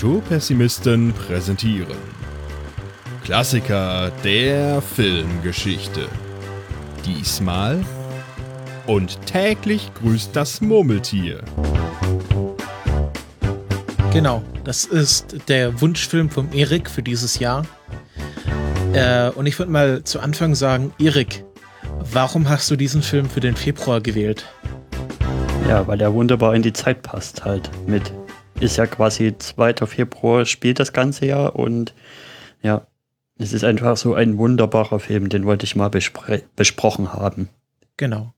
Kulturpessimisten präsentieren Klassiker der Filmgeschichte. Diesmal und täglich grüßt das Murmeltier. Genau, das ist der Wunschfilm von Erik für dieses Jahr. Äh, und ich würde mal zu Anfang sagen, Erik, warum hast du diesen Film für den Februar gewählt? Ja, weil er wunderbar in die Zeit passt halt mit ist ja quasi 2. Februar spielt das ganze Jahr und ja, es ist einfach so ein wunderbarer Film, den wollte ich mal bespre besprochen haben. Genau.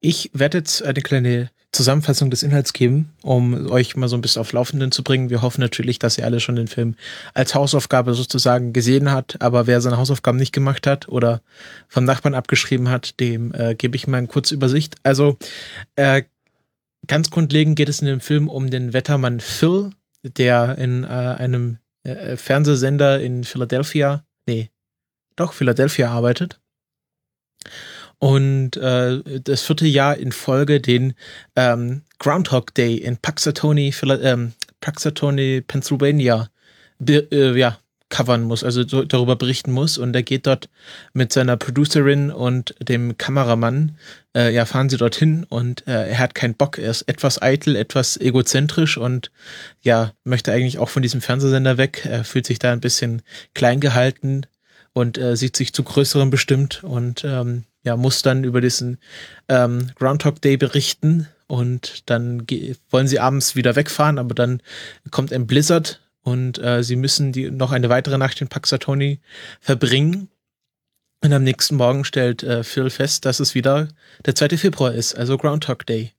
Ich werde jetzt eine kleine Zusammenfassung des Inhalts geben, um euch mal so ein bisschen auf Laufenden zu bringen. Wir hoffen natürlich, dass ihr alle schon den Film als Hausaufgabe sozusagen gesehen hat, aber wer seine Hausaufgaben nicht gemacht hat oder vom Nachbarn abgeschrieben hat, dem äh, gebe ich mal eine kurze Übersicht. Also äh, Ganz grundlegend geht es in dem Film um den Wettermann Phil, der in äh, einem äh, Fernsehsender in Philadelphia, nee, doch, Philadelphia arbeitet. Und äh, das vierte Jahr in Folge den ähm, Groundhog Day in Paxatony, ähm, Paxatony, Pennsylvania, äh, ja, covern muss, also so, darüber berichten muss. Und er geht dort mit seiner Producerin und dem Kameramann, äh, ja, fahren sie dorthin und äh, er hat keinen Bock. Er ist etwas eitel, etwas egozentrisch und ja, möchte eigentlich auch von diesem Fernsehsender weg. Er fühlt sich da ein bisschen klein gehalten und äh, sieht sich zu größerem bestimmt und ähm, ja, muss dann über diesen ähm, Groundhog Day berichten und dann wollen sie abends wieder wegfahren, aber dann kommt ein Blizzard und äh, sie müssen die noch eine weitere Nacht in Paxatoni verbringen. Und am nächsten Morgen stellt äh, Phil fest, dass es wieder der 2. Februar ist, also Groundhog Day.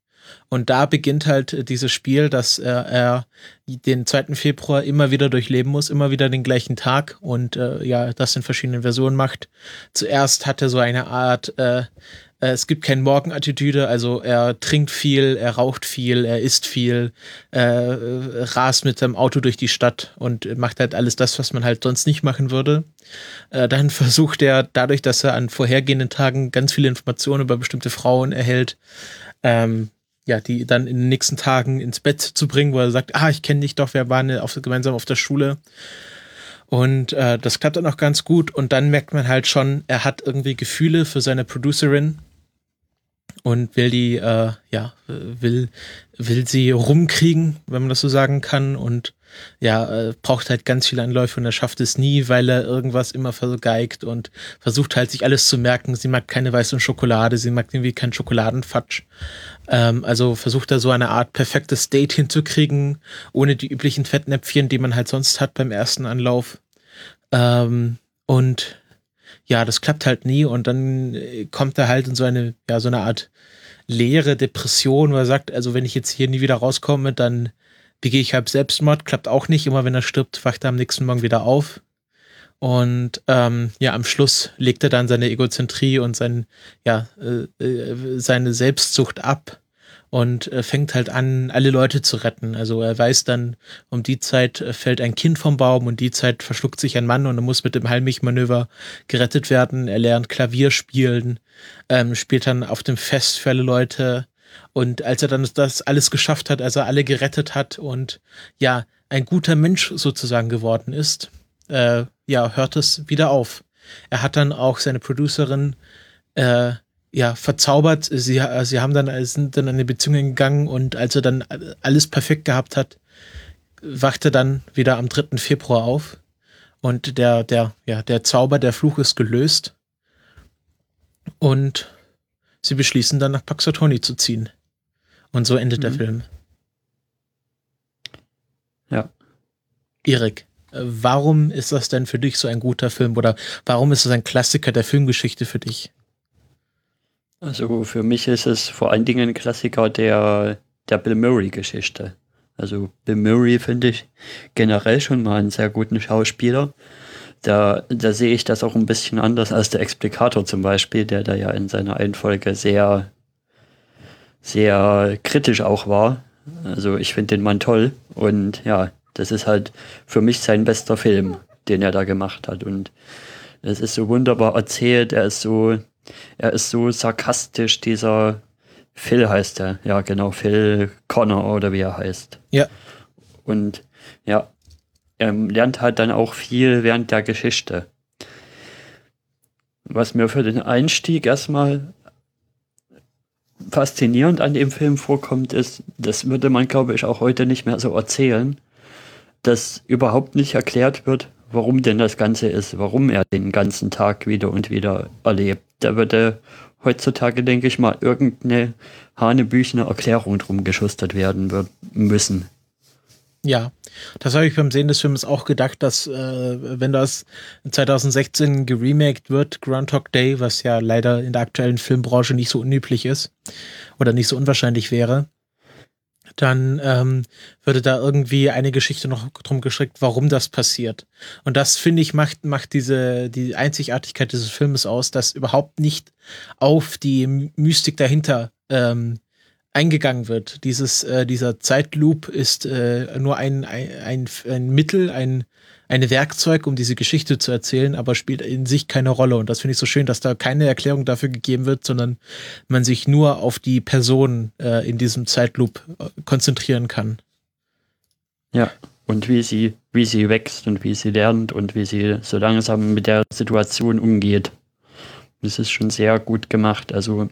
Und da beginnt halt äh, dieses Spiel, dass äh, er den 2. Februar immer wieder durchleben muss, immer wieder den gleichen Tag und äh, ja, das in verschiedenen Versionen macht. Zuerst hat er so eine Art äh, es gibt keine Morgenattitüde, also er trinkt viel, er raucht viel, er isst viel, äh, rast mit seinem Auto durch die Stadt und macht halt alles das, was man halt sonst nicht machen würde. Äh, dann versucht er, dadurch, dass er an vorhergehenden Tagen ganz viele Informationen über bestimmte Frauen erhält, ähm, ja, die dann in den nächsten Tagen ins Bett zu bringen, wo er sagt, ah, ich kenne dich doch, wir waren auf, gemeinsam auf der Schule. Und äh, das klappt dann auch ganz gut. Und dann merkt man halt schon, er hat irgendwie Gefühle für seine Producerin, und will die, äh, ja, will, will sie rumkriegen, wenn man das so sagen kann. Und ja, äh, braucht halt ganz viele Anläufe und er schafft es nie, weil er irgendwas immer vergeigt und versucht halt sich alles zu merken. Sie mag keine weiße Schokolade, sie mag irgendwie keinen Schokoladenfatsch. Ähm, also versucht er so eine Art perfektes Date hinzukriegen, ohne die üblichen Fettnäpfchen, die man halt sonst hat beim ersten Anlauf. Ähm, und ja, das klappt halt nie und dann äh, kommt er halt in so eine, ja, so eine Art leere Depression, wo er sagt, also wenn ich jetzt hier nie wieder rauskomme, dann begehe ich halt Selbstmord, klappt auch nicht. Immer wenn er stirbt, wacht er am nächsten Morgen wieder auf. Und ähm, ja, am Schluss legt er dann seine Egozentrie und sein, ja, äh, äh seine Selbstsucht ab und äh, fängt halt an, alle Leute zu retten. Also er weiß dann, um die Zeit äh, fällt ein Kind vom Baum und die Zeit verschluckt sich ein Mann und er muss mit dem Heilmich-Manöver gerettet werden. Er lernt Klavier spielen, ähm, spielt dann auf dem Fest für alle Leute. Und als er dann das alles geschafft hat, als er alle gerettet hat und ja, ein guter Mensch sozusagen geworden ist, äh, ja, hört es wieder auf. Er hat dann auch seine Producerin äh, ja, verzaubert. Sie, sie haben dann, sind dann in eine Beziehung gegangen und als er dann alles perfekt gehabt hat, wachte dann wieder am 3. Februar auf und der, der, ja, der Zauber, der Fluch ist gelöst und sie beschließen dann nach Paxatoni zu ziehen. Und so endet mhm. der Film. Ja. Erik, warum ist das denn für dich so ein guter Film oder warum ist es ein Klassiker der Filmgeschichte für dich? Also für mich ist es vor allen Dingen ein Klassiker der, der Bill Murray-Geschichte. Also Bill Murray finde ich generell schon mal einen sehr guten Schauspieler. Da, da sehe ich das auch ein bisschen anders als der Explikator zum Beispiel, der da ja in seiner Einfolge sehr, sehr kritisch auch war. Also ich finde den Mann toll und ja, das ist halt für mich sein bester Film, den er da gemacht hat. Und es ist so wunderbar erzählt, er ist so er ist so sarkastisch, dieser Phil heißt er. Ja, genau, Phil Connor oder wie er heißt. Ja. Und ja, er lernt halt dann auch viel während der Geschichte. Was mir für den Einstieg erstmal faszinierend an dem Film vorkommt, ist, das würde man, glaube ich, auch heute nicht mehr so erzählen, dass überhaupt nicht erklärt wird, warum denn das Ganze ist, warum er den ganzen Tag wieder und wieder erlebt. Da würde heutzutage, denke ich mal, irgendeine hanebüchene Erklärung drum geschustert werden wird, müssen. Ja, das habe ich beim Sehen des Films auch gedacht, dass äh, wenn das 2016 geremaked wird, Groundhog Day, was ja leider in der aktuellen Filmbranche nicht so unüblich ist oder nicht so unwahrscheinlich wäre, dann ähm, würde da irgendwie eine Geschichte noch drum gestrickt, warum das passiert. Und das, finde ich, macht, macht diese, die Einzigartigkeit dieses Filmes aus, dass überhaupt nicht auf die Mystik dahinter ähm, eingegangen wird. Dieses, äh, dieser Zeitloop ist äh, nur ein, ein, ein, Mittel, ein, ein Werkzeug, um diese Geschichte zu erzählen, aber spielt in sich keine Rolle. Und das finde ich so schön, dass da keine Erklärung dafür gegeben wird, sondern man sich nur auf die Person äh, in diesem Zeitloop äh, konzentrieren kann. Ja, und wie sie, wie sie wächst und wie sie lernt und wie sie so langsam mit der Situation umgeht. Das ist schon sehr gut gemacht. Also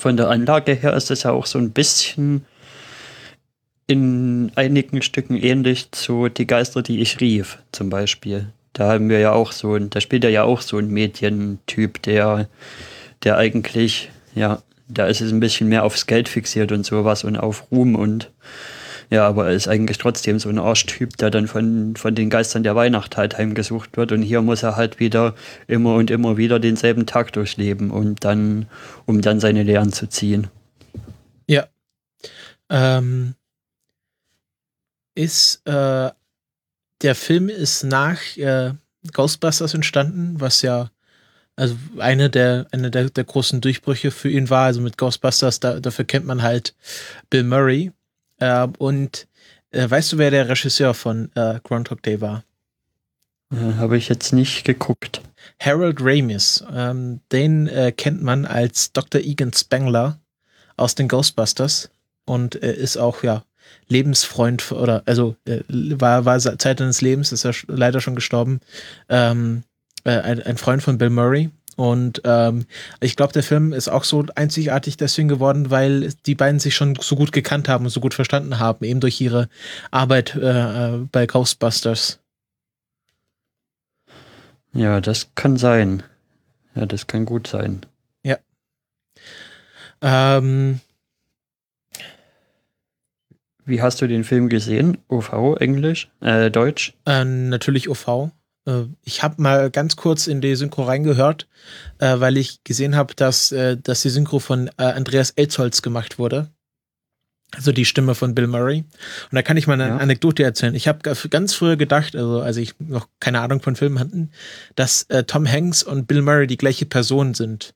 von der Anlage her ist es ja auch so ein bisschen in einigen Stücken ähnlich zu Die Geister, die ich rief, zum Beispiel. Da haben wir ja auch so ein, da spielt er ja auch so ein Medientyp, der, der eigentlich, ja, da ist es ein bisschen mehr aufs Geld fixiert und sowas und auf Ruhm und ja, aber er ist eigentlich trotzdem so ein Arschtyp, der dann von, von den Geistern der Weihnacht halt heimgesucht wird. Und hier muss er halt wieder immer und immer wieder denselben Tag durchleben und dann, um dann seine Lehren zu ziehen. Ja. Ähm, ist, äh, der Film ist nach äh, Ghostbusters entstanden, was ja also eine der, eine der, der großen Durchbrüche für ihn war. Also mit Ghostbusters, da, dafür kennt man halt Bill Murray, äh, und äh, weißt du, wer der Regisseur von äh, Groundhog Day war? Äh, Habe ich jetzt nicht geguckt. Harold Ramis. Ähm, den äh, kennt man als Dr. Egan Spengler aus den Ghostbusters und ist auch, ja, Lebensfreund oder also äh, war, war Zeit seines Lebens, ist er leider schon gestorben. Ähm, äh, ein, ein, Freund von Bill Murray und ähm, ich glaube, der Film ist auch so einzigartig deswegen geworden, weil die beiden sich schon so gut gekannt haben und so gut verstanden haben, eben durch ihre Arbeit äh, bei Ghostbusters. Ja, das kann sein. Ja, das kann gut sein. Ja. Ähm, Wie hast du den Film gesehen? OV, Englisch, äh, Deutsch? Äh, natürlich OV. Äh, ich habe mal ganz kurz in die Synchro reingehört, äh, weil ich gesehen habe, dass, äh, dass die Synchro von Andreas Elzholz gemacht wurde. Also die Stimme von Bill Murray. Und da kann ich mal eine ja. Anekdote erzählen. Ich habe ganz früher gedacht, also als ich noch keine Ahnung von Filmen hatte, dass äh, Tom Hanks und Bill Murray die gleiche Person sind.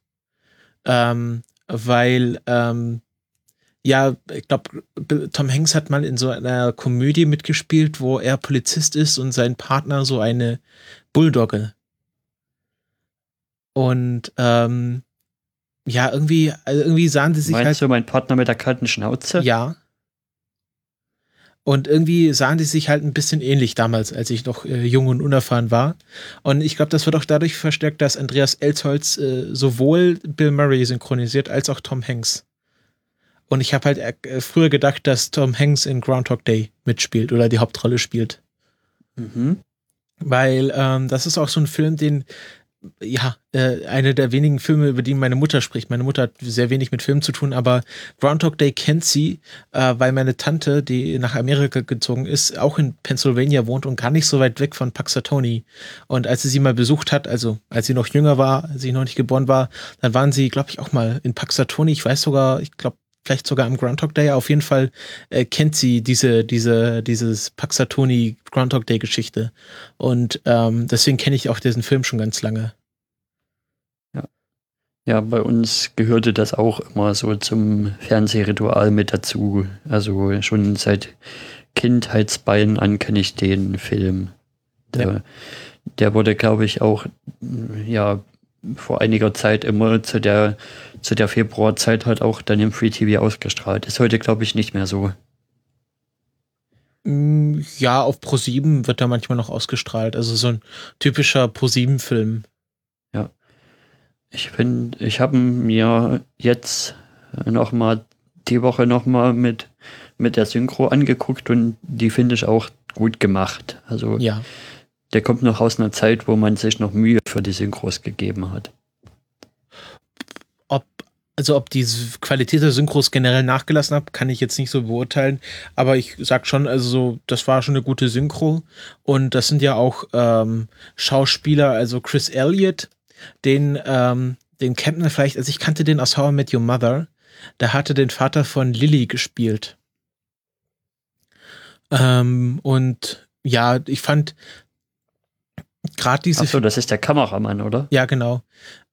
Ähm, weil ähm, ja, ich glaube, Tom Hanks hat mal in so einer Komödie mitgespielt, wo er Polizist ist und sein Partner so eine Bulldogge. Und ähm, ja, irgendwie, also irgendwie sahen sie sich Meinst halt. du mein Partner mit der kalten Schnauze? Ja. Und irgendwie sahen die sich halt ein bisschen ähnlich damals, als ich noch äh, jung und unerfahren war. Und ich glaube, das wird auch dadurch verstärkt, dass Andreas Elsholz äh, sowohl Bill Murray synchronisiert als auch Tom Hanks. Und ich habe halt äh, früher gedacht, dass Tom Hanks in Groundhog Day mitspielt oder die Hauptrolle spielt. Mhm. Weil ähm, das ist auch so ein Film, den, ja, äh, eine der wenigen Filme, über die meine Mutter spricht. Meine Mutter hat sehr wenig mit Filmen zu tun, aber Groundhog Day kennt sie, äh, weil meine Tante, die nach Amerika gezogen ist, auch in Pennsylvania wohnt und gar nicht so weit weg von Paxatoni. Und als sie sie mal besucht hat, also als sie noch jünger war, als sie noch nicht geboren war, dann waren sie, glaube ich, auch mal in Paxatoni. Ich weiß sogar, ich glaube, vielleicht sogar am Groundhog Day. Auf jeden Fall äh, kennt sie diese, diese, dieses Paxatoni Groundhog Day Geschichte. Und ähm, deswegen kenne ich auch diesen Film schon ganz lange. Ja. Ja, bei uns gehörte das auch immer so zum Fernsehritual mit dazu. Also schon seit Kindheitsbeinen an kenne ich den Film. Der, ja. der wurde, glaube ich, auch ja vor einiger Zeit immer zu der, zu der Februarzeit halt auch dann im Free TV ausgestrahlt. Ist heute, glaube ich, nicht mehr so. Mm, Ja, auf Pro7 wird er manchmal noch ausgestrahlt. Also so ein typischer Pro7-Film. Ich finde, ich habe mir jetzt noch mal die Woche noch mal mit, mit der Synchro angeguckt und die finde ich auch gut gemacht. Also Ja. der kommt noch aus einer Zeit, wo man sich noch Mühe für die Synchros gegeben hat. Also ob die Qualität der Synchros generell nachgelassen hat, kann ich jetzt nicht so beurteilen. Aber ich sag schon, also so, das war schon eine gute Synchro. Und das sind ja auch ähm, Schauspieler, also Chris Elliott, den, ähm, den kennt man vielleicht, also ich kannte den aus How I Met Your Mother. Der hatte den Vater von Lily gespielt. Ähm, und ja, ich fand gerade diese Achso, das ist der Kameramann, oder? ja, genau.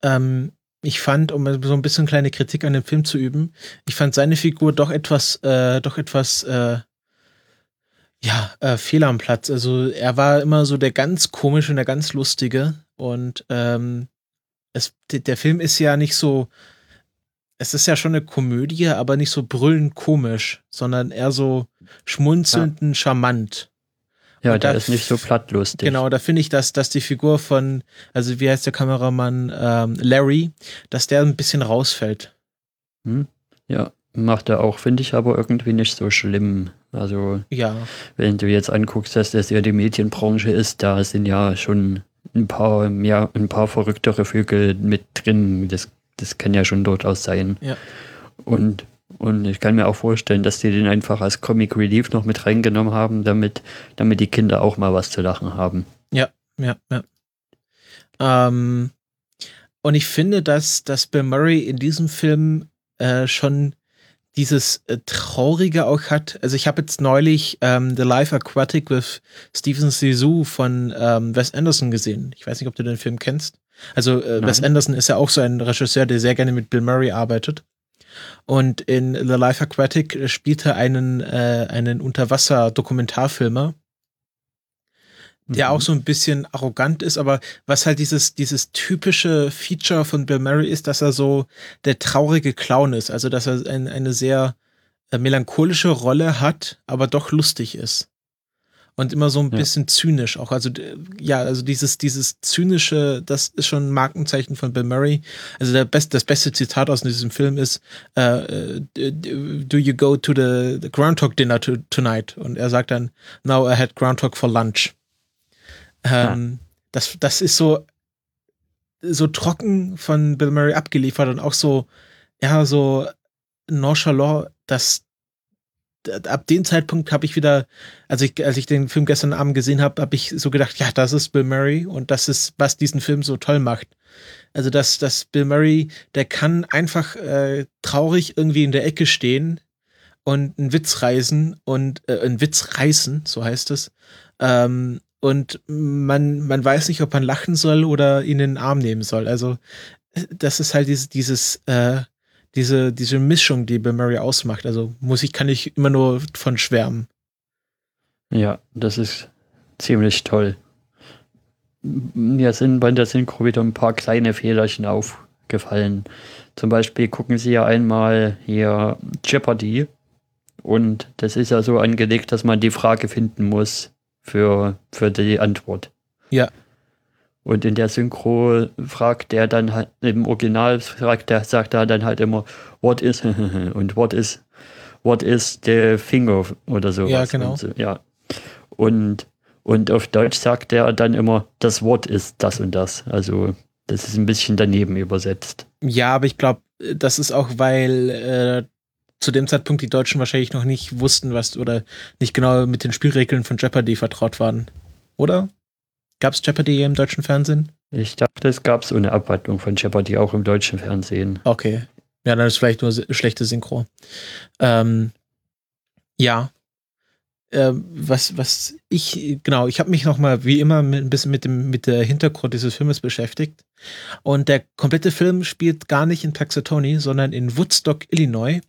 Ähm, ich fand, um so ein bisschen kleine Kritik an dem Film zu üben, ich fand seine Figur doch etwas, äh, doch etwas, äh, ja, äh, fehl am Platz. Also er war immer so der ganz komische und der ganz lustige. Und ähm, es, der Film ist ja nicht so, es ist ja schon eine Komödie, aber nicht so brüllend komisch, sondern eher so schmunzelnd und charmant. Ja, Und der da ist nicht so plattlustig. Genau, da finde ich, dass, dass die Figur von, also wie heißt der Kameramann, ähm, Larry, dass der ein bisschen rausfällt. Hm? Ja, macht er auch, finde ich aber irgendwie nicht so schlimm. Also, Ja, wenn du jetzt anguckst, dass das ja die Medienbranche ist, da sind ja schon ein paar, ja, ein paar verrücktere Vögel mit drin. Das, das kann ja schon durchaus sein. Ja. Und, und ich kann mir auch vorstellen, dass die den einfach als Comic Relief noch mit reingenommen haben, damit, damit die Kinder auch mal was zu lachen haben. ja, ja. Ähm, und ich finde, dass, dass Bill Murray in diesem Film äh, schon dieses äh, Traurige auch hat. Also ich habe jetzt neulich ähm, The Life Aquatic with Stephen Sisu von ähm, Wes Anderson gesehen. Ich weiß nicht, ob du den Film kennst. Also äh, Wes. Anderson ist ja auch so ein Regisseur, der sehr gerne mit Bill Murray arbeitet. Und in The Life Aquatic spielt er einen, äh, einen Unterwasser-Dokumentarfilmer, der Mhm. auch so ein bisschen arrogant ist, aber was halt dieses, dieses typische Feature von Bill Murray ist, dass er so der traurige Clown ist, also dass er ein, eine sehr äh, melancholische Rolle hat, aber doch lustig ist. Und immer so ein Ja. bisschen zynisch auch. Also, ja, also dieses, dieses zynische, das ist schon ein Markenzeichen von Bill Murray. Also der best, das beste Zitat aus diesem Film ist, d- do you go to the, the Groundhog Dinner to, tonight? Und er sagt dann, no, I had Groundhog for lunch. Ähm, das, das ist so, so trocken von Bill Murray abgeliefert und auch so, ja, so nonchalant, dass ab dem Zeitpunkt habe ich wieder, als ich, als ich den Film gestern Abend gesehen habe, habe ich so gedacht, ja, das ist Bill Murray und das ist, was diesen Film so toll macht. Also, dass, dass Bill Murray, der kann einfach äh, traurig irgendwie in der Ecke stehen und einen Witz reißen und äh, einen Witz reißen, so heißt es. Ähm, und man, man weiß nicht, ob man lachen soll oder ihn in den Arm nehmen soll. Also, das ist halt dieses, dieses, äh, diese, diese Mischung, die Bill Murray ausmacht. Also muss ich, kann ich immer nur von schwärmen. Ja, das ist ziemlich toll. Mir sind bei der Synchro wieder ein paar kleine Fehlerchen aufgefallen. Zum Beispiel gucken Sie ja einmal hier Jeopardy und das ist ja so angelegt, dass man die Frage finden muss für, für die Antwort. Ja. Und in der Synchro fragt der dann halt, im Original fragt der, sagt er dann halt immer, what is, und what is, what is the finger oder sowas. Ja, genau. Und so, ja. Und, und auf Deutsch sagt er dann immer, das Wort ist das und das. Also, das ist ein bisschen daneben übersetzt. Ja, aber ich glaube, das ist auch, weil äh, zu dem Zeitpunkt die Deutschen wahrscheinlich noch nicht wussten, was oder nicht genau mit den Spielregeln von Jeopardy vertraut waren. Oder? Gab es Jeopardy im deutschen Fernsehen? Ich dachte, es gab so eine Abwandlung von Jeopardy auch im deutschen Fernsehen. Okay. Ja, dann ist vielleicht nur schlechte Synchro. Ähm, ja. Ähm, was, was ich, genau, ich habe mich nochmal wie immer mit, ein bisschen mit dem mit der Hintergrund dieses Filmes beschäftigt. Und der komplette Film spielt gar nicht in Paxatoni, sondern in Woodstock, Illinois,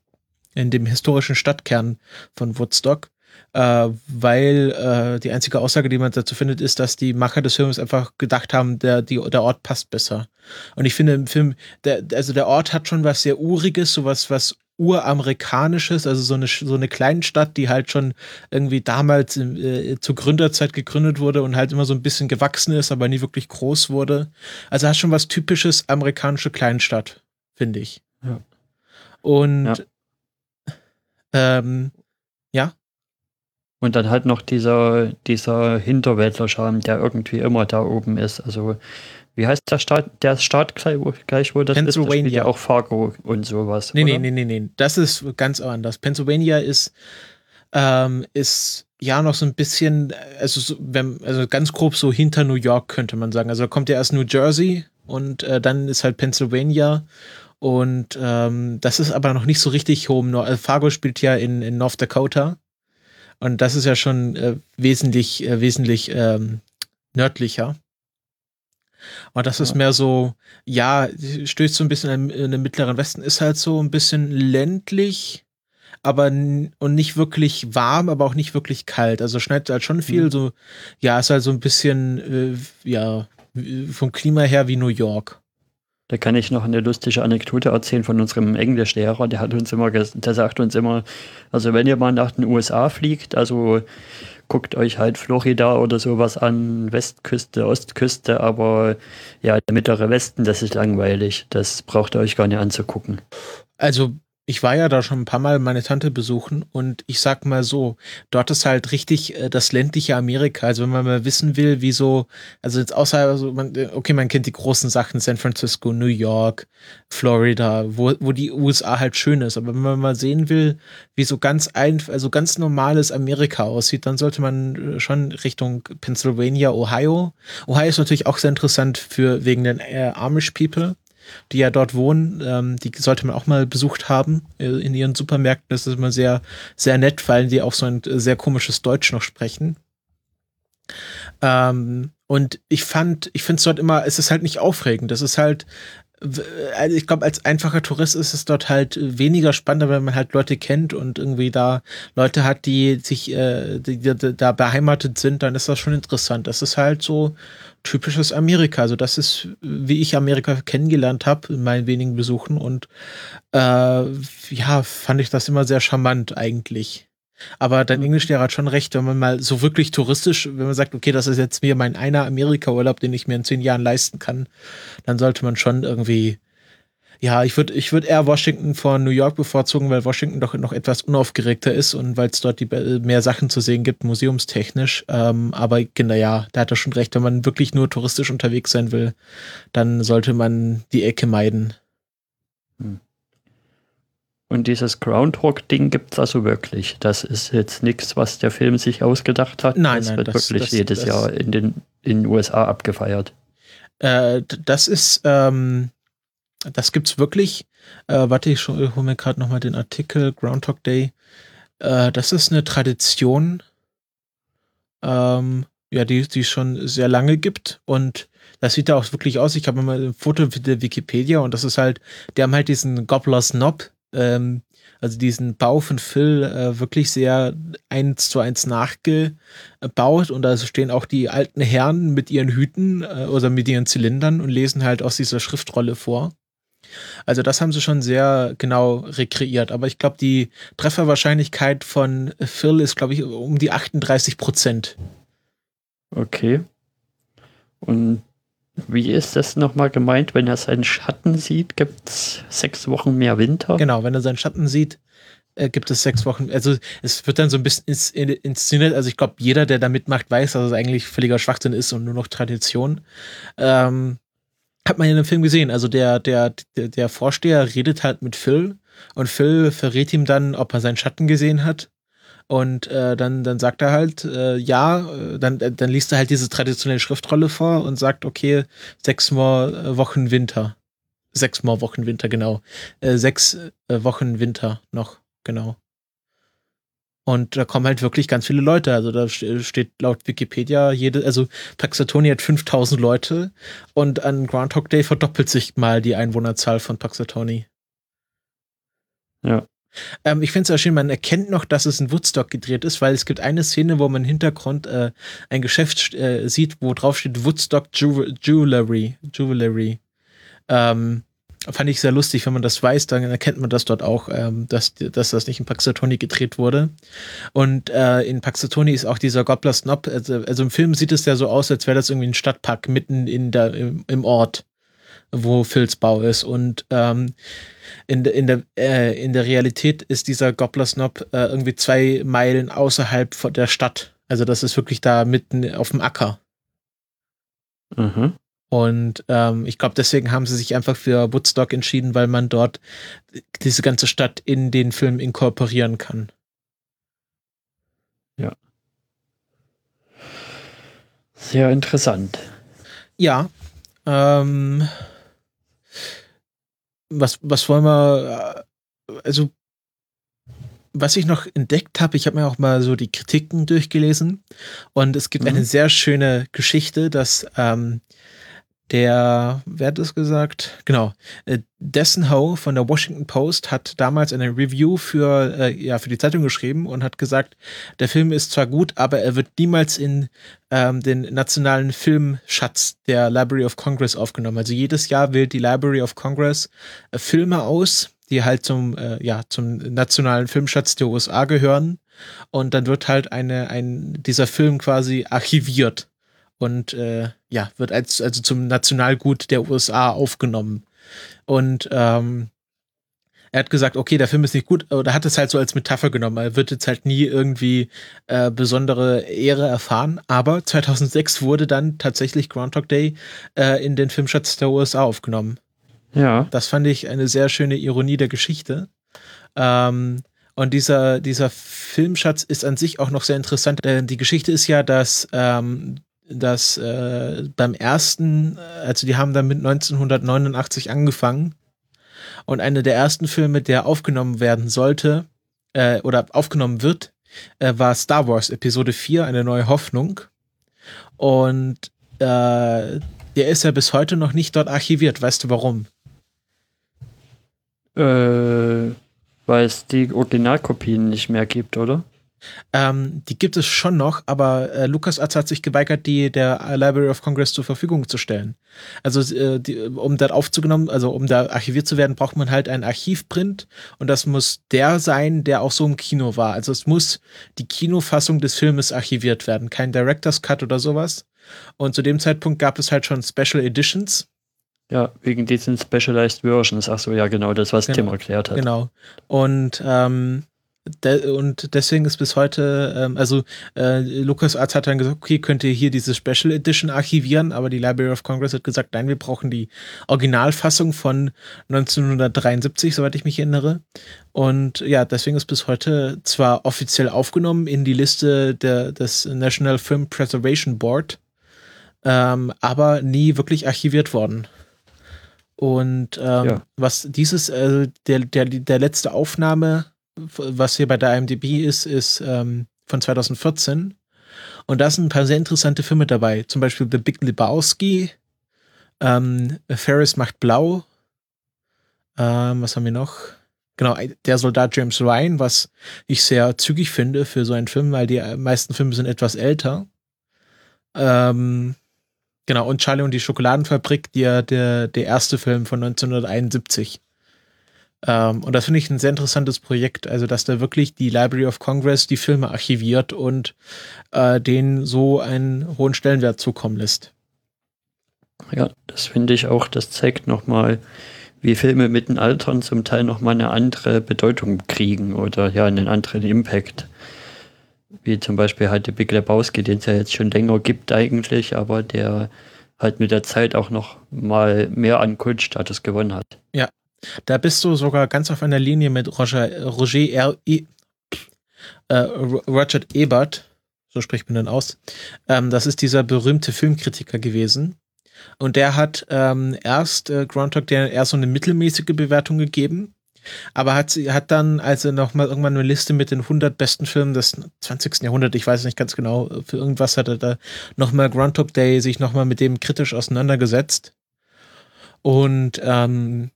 in dem historischen Stadtkern von Woodstock. Äh, weil äh, die einzige Aussage, die man dazu findet, ist, dass die Macher des Films einfach gedacht haben, der, die, der Ort passt besser. Und ich finde im Film, der, also der Ort hat schon was sehr Uriges, sowas, was uramerikanisches, also so eine, so eine Kleinstadt, die halt schon irgendwie damals äh, zur Gründerzeit gegründet wurde und halt immer so ein bisschen gewachsen ist, aber nie wirklich groß wurde. Also hat schon was typisches amerikanische Kleinstadt, finde ich. Ja. Und ja. Ähm. Und dann halt noch dieser, dieser Hinterwäldler-Charme, der irgendwie immer da oben ist. Also wie heißt der Staat, der Staat gleich, wo das Pennsylvania. ist? ja auch Fargo und sowas. Nee, oder? nee, nee, nee, nee. Das ist ganz anders. Pennsylvania ist, ähm, ist ja noch so ein bisschen, also, so, wenn, also ganz grob so hinter New York könnte man sagen. Also da kommt ja erst New Jersey und äh, dann ist halt Pennsylvania. Und ähm, das ist aber noch nicht so richtig home. Äh, Fargo spielt ja in, in North Dakota. Und das ist ja schon äh, wesentlich, äh, wesentlich ähm, nördlicher. Und das ist mehr so, ja, stößt so ein bisschen in den mittleren Westen, ist halt so ein bisschen ländlich, aber und nicht wirklich warm, aber auch nicht wirklich kalt. Also schneidet halt schon viel, mhm. so, ja, ist halt so ein bisschen, äh, ja, vom Klima her wie New York. Da kann ich noch eine lustige Anekdote erzählen von unserem Englischlehrer. Der hat uns immer, der sagt uns immer, also wenn ihr mal nach den USA fliegt, also guckt euch halt Florida oder sowas an, Westküste, Ostküste, aber ja, der mittlere Westen, das ist langweilig. Das braucht ihr euch gar nicht anzugucken. Also ich war ja da schon ein paar Mal meine Tante besuchen und ich sag mal so, dort ist halt richtig äh, das ländliche Amerika. Also wenn man mal wissen will, wieso, also jetzt außer, also man, äh, okay, man kennt die großen Sachen, San Francisco, New York, Florida, wo, wo die USA halt schön ist. Aber wenn man mal sehen will, wie so ganz ein, also ganz normales Amerika aussieht, dann sollte man äh, schon Richtung Pennsylvania, Ohio. Ohio ist natürlich auch sehr interessant für wegen den äh, Amish People die ja dort wohnen. Ähm, die sollte man auch mal besucht haben äh, in ihren Supermärkten. Das ist immer sehr, sehr nett, weil die auch so ein sehr komisches Deutsch noch sprechen. Ähm, und ich fand, ich finde es dort immer, es ist halt nicht aufregend. Das ist halt also ich glaube, als einfacher Tourist ist es dort halt weniger spannender, wenn man halt Leute kennt und irgendwie da Leute hat, die sich äh, die, die, da beheimatet sind, dann ist das schon interessant. Das ist halt so typisches Amerika. Also das ist, wie ich Amerika kennengelernt habe in meinen wenigen Besuchen und äh, ja, fand ich das immer sehr charmant eigentlich. Aber dein mhm. Englischlehrer hat schon recht, wenn man mal so wirklich touristisch, wenn man sagt, okay, das ist jetzt mir mein einer Amerika-Urlaub, den ich mir in zehn Jahren leisten kann, dann sollte man schon irgendwie, ja, ich würde ich würd eher Washington vor New York bevorzugen, weil Washington doch noch etwas unaufgeregter ist und weil es dort die, mehr Sachen zu sehen gibt, museumstechnisch. Ähm, aber genau, ja, da hat er schon recht, wenn man wirklich nur touristisch unterwegs sein will, dann sollte man die Ecke meiden. Und dieses Groundhog-Ding gibt es also wirklich. Das ist jetzt nichts, was der Film sich ausgedacht hat. Nein, das nein, wird das, wirklich das, jedes das, Jahr in den, in den USA abgefeiert. Äh, das ist, ähm, das gibt's wirklich. Äh, warte, ich hole mir gerade nochmal den Artikel Groundhog Day. Äh, das ist eine Tradition, ähm, ja, die es schon sehr lange gibt und das sieht da auch wirklich aus. Ich habe mal ein Foto der Wikipedia und das ist halt, die haben halt diesen Gobbler's Knob ähm, also diesen Bau von Phil äh, wirklich sehr eins zu eins nachgebaut und da stehen auch die alten Herren mit ihren Hüten äh, oder mit ihren Zylindern und lesen halt aus dieser Schriftrolle vor. Also das haben sie schon sehr genau rekreiert. Aber ich glaube, die Trefferwahrscheinlichkeit von Phil ist, glaube ich, um die 38 Prozent. Okay. Und wie ist das nochmal gemeint? Wenn er seinen Schatten sieht, gibt es sechs Wochen mehr Winter? Genau, wenn er seinen Schatten sieht, äh, gibt es sechs Wochen. Also es wird dann so ein bisschen ins, inszeniert. Also ich glaube, jeder, der da mitmacht, weiß, dass es eigentlich völliger Schwachsinn ist und nur noch Tradition. Ähm, hat man in dem Film gesehen. Also der, der, der, der Vorsteher redet halt mit Phil und Phil verrät ihm dann, ob er seinen Schatten gesehen hat. Und äh, dann, dann sagt er halt, äh, ja, äh, dann, äh, dann liest er halt diese traditionelle Schriftrolle vor und sagt, okay, sechs Mal äh, Wochen Winter. Sechs Mal Wochen Winter, genau. Äh, sechs äh, Wochen Winter noch, genau. Und da kommen halt wirklich ganz viele Leute. Also da steht laut Wikipedia jede, also Paxatoni hat 5000 Leute und an Groundhog Day verdoppelt sich mal die Einwohnerzahl von Paxatoni. Ja. Ähm, ich finde es sehr schön, man erkennt noch, dass es in Woodstock gedreht ist, weil es gibt eine Szene, wo man im Hintergrund äh, ein Geschäft äh, sieht, wo drauf steht Woodstock Ju Jewelry. Jewelry. Ähm, fand ich sehr lustig, wenn man das weiß, dann erkennt man das dort auch, ähm, dass, dass das nicht in Paxatoni gedreht wurde. Und äh, in Paxatoni ist auch dieser Gobbler Snob, also, also im Film sieht es ja so aus, als wäre das irgendwie ein Stadtpark mitten in der, im, im Ort, wo Phils Bau ist. Und ähm, in, in, der, äh, in der Realität ist dieser Gobbler Snob äh, irgendwie zwei Meilen außerhalb von der Stadt. Also das ist wirklich da mitten auf dem Acker. Mhm. Und ähm, ich glaube, deswegen haben sie sich einfach für Woodstock entschieden, weil man dort diese ganze Stadt in den Film inkorporieren kann. Ja. Sehr interessant. Ja. Ähm, was, was wollen wir, äh, also was ich noch entdeckt habe, ich habe mir auch mal so die Kritiken durchgelesen und es gibt mhm. eine sehr schöne Geschichte, dass ähm, der, wer hat das gesagt? Genau. Äh, Dessen Ho von der Washington Post hat damals eine Review für, äh, ja, für die Zeitung geschrieben und hat gesagt, der Film ist zwar gut, aber er wird niemals in ähm, den nationalen Filmschatz der Library of Congress aufgenommen. Also jedes Jahr wählt die Library of Congress äh, Filme aus, die halt zum, äh, ja, zum nationalen Filmschatz der USA gehören. Und dann wird halt eine, ein, dieser Film quasi archiviert und äh, ja, wird als also zum Nationalgut der USA aufgenommen. Und ähm, er hat gesagt, okay, der Film ist nicht gut, oder hat es halt so als Metapher genommen. Er wird jetzt halt nie irgendwie äh, besondere Ehre erfahren. Aber 2006 wurde dann tatsächlich Groundhog Day äh, in den Filmschatz der USA aufgenommen. Ja. Das fand ich eine sehr schöne Ironie der Geschichte. Ähm, und dieser, dieser Filmschatz ist an sich auch noch sehr interessant. Denn die Geschichte ist ja, dass ähm, dass äh, beim ersten, also die haben damit 1989 angefangen und einer der ersten Filme, der aufgenommen werden sollte äh, oder aufgenommen wird, äh, war Star Wars Episode 4, eine neue Hoffnung. Und äh, der ist ja bis heute noch nicht dort archiviert. Weißt du warum? Äh, weil es die Originalkopien nicht mehr gibt, oder? Ähm, die gibt es schon noch, aber äh, LucasArts hat sich geweigert, die der Library of Congress zur Verfügung zu stellen. Also äh, die, um da aufzugenommen, also um da archiviert zu werden, braucht man halt einen Archivprint und das muss der sein, der auch so im Kino war. Also es muss die Kinofassung des Filmes archiviert werden, kein Director's Cut oder sowas. Und zu dem Zeitpunkt gab es halt schon Special Editions. Ja, wegen diesen Specialized Versions. Ach so, ja, genau, das, was genau, Tim erklärt hat. Genau. Und ähm, De und deswegen ist bis heute, ähm, also äh, Lucas Arts hat dann gesagt, okay, könnt ihr hier diese Special Edition archivieren, aber die Library of Congress hat gesagt, nein, wir brauchen die Originalfassung von 1973, soweit ich mich erinnere. Und ja, deswegen ist bis heute zwar offiziell aufgenommen in die Liste der, des National Film Preservation Board, ähm, aber nie wirklich archiviert worden. Und ähm, ja. was dieses, äh, der, der, der letzte Aufnahme was hier bei der IMDb ist, ist ähm, von 2014. Und da sind ein paar sehr interessante Filme dabei. Zum Beispiel The Big Lebowski, ähm, Ferris macht blau. Ähm, was haben wir noch? Genau, der Soldat James Ryan, was ich sehr zügig finde für so einen Film, weil die meisten Filme sind etwas älter. Ähm, genau, und Charlie und die Schokoladenfabrik, der, der, der erste Film von 1971. Ähm, und das finde ich ein sehr interessantes Projekt, also dass da wirklich die Library of Congress die Filme archiviert und äh, denen so einen hohen Stellenwert zukommen lässt. Ja, das finde ich auch, das zeigt nochmal, wie Filme mit den Altern zum Teil nochmal eine andere Bedeutung kriegen oder ja, einen anderen Impact. Wie zum Beispiel halt der Big Lebowski, den es ja jetzt schon länger gibt eigentlich, aber der halt mit der Zeit auch noch mal mehr an Kultstatus gewonnen hat. Ja, da bist du sogar ganz auf einer Linie mit Roger, Roger R. E, äh, Roger Ebert, so spricht man dann aus. Ähm, das ist dieser berühmte Filmkritiker gewesen. Und der hat ähm, erst äh, Groundhog der erst so eine mittelmäßige Bewertung gegeben, aber hat, hat dann, als er nochmal irgendwann eine Liste mit den 100 besten Filmen des 20. Jahrhunderts, ich weiß nicht ganz genau, für irgendwas hat er da nochmal Groundhog Day sich nochmal mit dem kritisch auseinandergesetzt. Und ähm,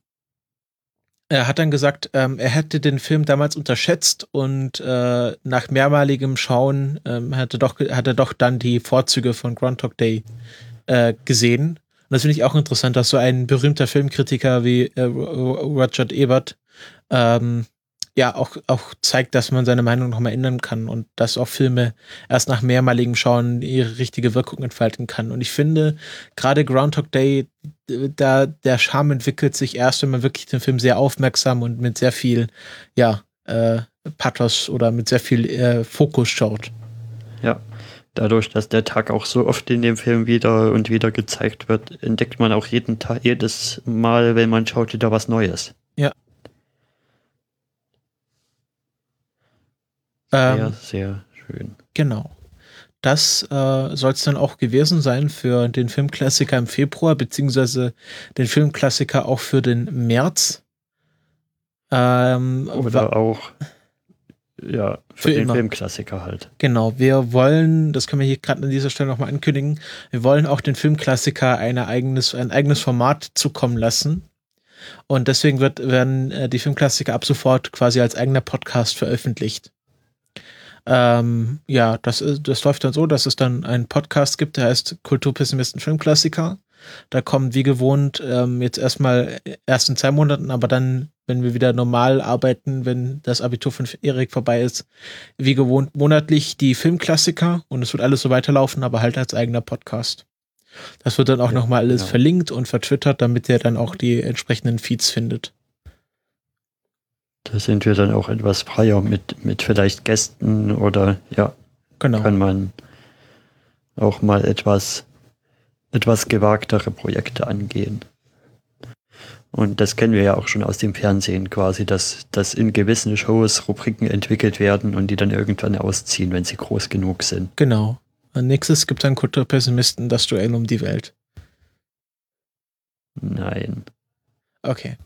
er hat dann gesagt, ähm, er hätte den Film damals unterschätzt und äh, nach mehrmaligem Schauen ähm, hatte doch, hat er doch dann die Vorzüge von Groundhog Day äh, gesehen das finde ich auch interessant, dass so ein berühmter Filmkritiker wie äh, Roger Ebert ähm, ja auch, auch zeigt, dass man seine Meinung nochmal ändern kann und dass auch Filme erst nach mehrmaligem Schauen ihre richtige Wirkung entfalten kann. Und ich finde, gerade Groundhog Day, da der Charme entwickelt sich erst, wenn man wirklich den Film sehr aufmerksam und mit sehr viel, ja, äh, Pathos oder mit sehr viel äh, Fokus schaut. Ja, dadurch, dass der Tag auch so oft in dem Film wieder und wieder gezeigt wird, entdeckt man auch jeden Tag, jedes Mal, wenn man schaut, wieder was Neues. Ja. Sehr, Ähm, sehr schön. Genau. Das äh, soll es dann auch gewesen sein für den Filmklassiker im Februar, beziehungsweise den Filmklassiker auch für den März. Ähm, Oder auch, ja, für, Für den immer. Filmklassiker halt. Genau, wir wollen, das können wir hier gerade an dieser Stelle nochmal ankündigen, wir wollen auch den Filmklassiker eine eigenes, ein eigenes Format zukommen lassen. Und deswegen wird, werden äh, die Filmklassiker ab sofort quasi als eigener Podcast veröffentlicht. Ähm, ja, das, ist- das läuft dann so, dass es dann einen Podcast gibt, der heißt Kulturpessimisten Filmklassiker. Da kommen wie gewohnt ähm, jetzt erstmal erst in zwei Monaten, aber dann, wenn wir wieder normal arbeiten, wenn das Abitur von Erik vorbei ist, wie gewohnt monatlich die Filmklassiker und es wird alles so weiterlaufen, aber halt als eigener Podcast. Das wird dann auch Ja, nochmal alles genau. verlinkt und vertwittert, damit ihr dann auch die entsprechenden Feeds findet. Da sind wir dann auch etwas freier mit, mit vielleicht Gästen oder ja, Genau. kann man auch mal etwas, etwas gewagtere Projekte angehen. Und das kennen wir ja auch schon aus dem Fernsehen quasi, dass, dass in gewissen Shows Rubriken entwickelt werden und die dann irgendwann ausziehen, wenn sie groß genug sind. Genau. Und nächstes gibt dann Kulturpessimisten das Duell um die Welt. Nein. Okay.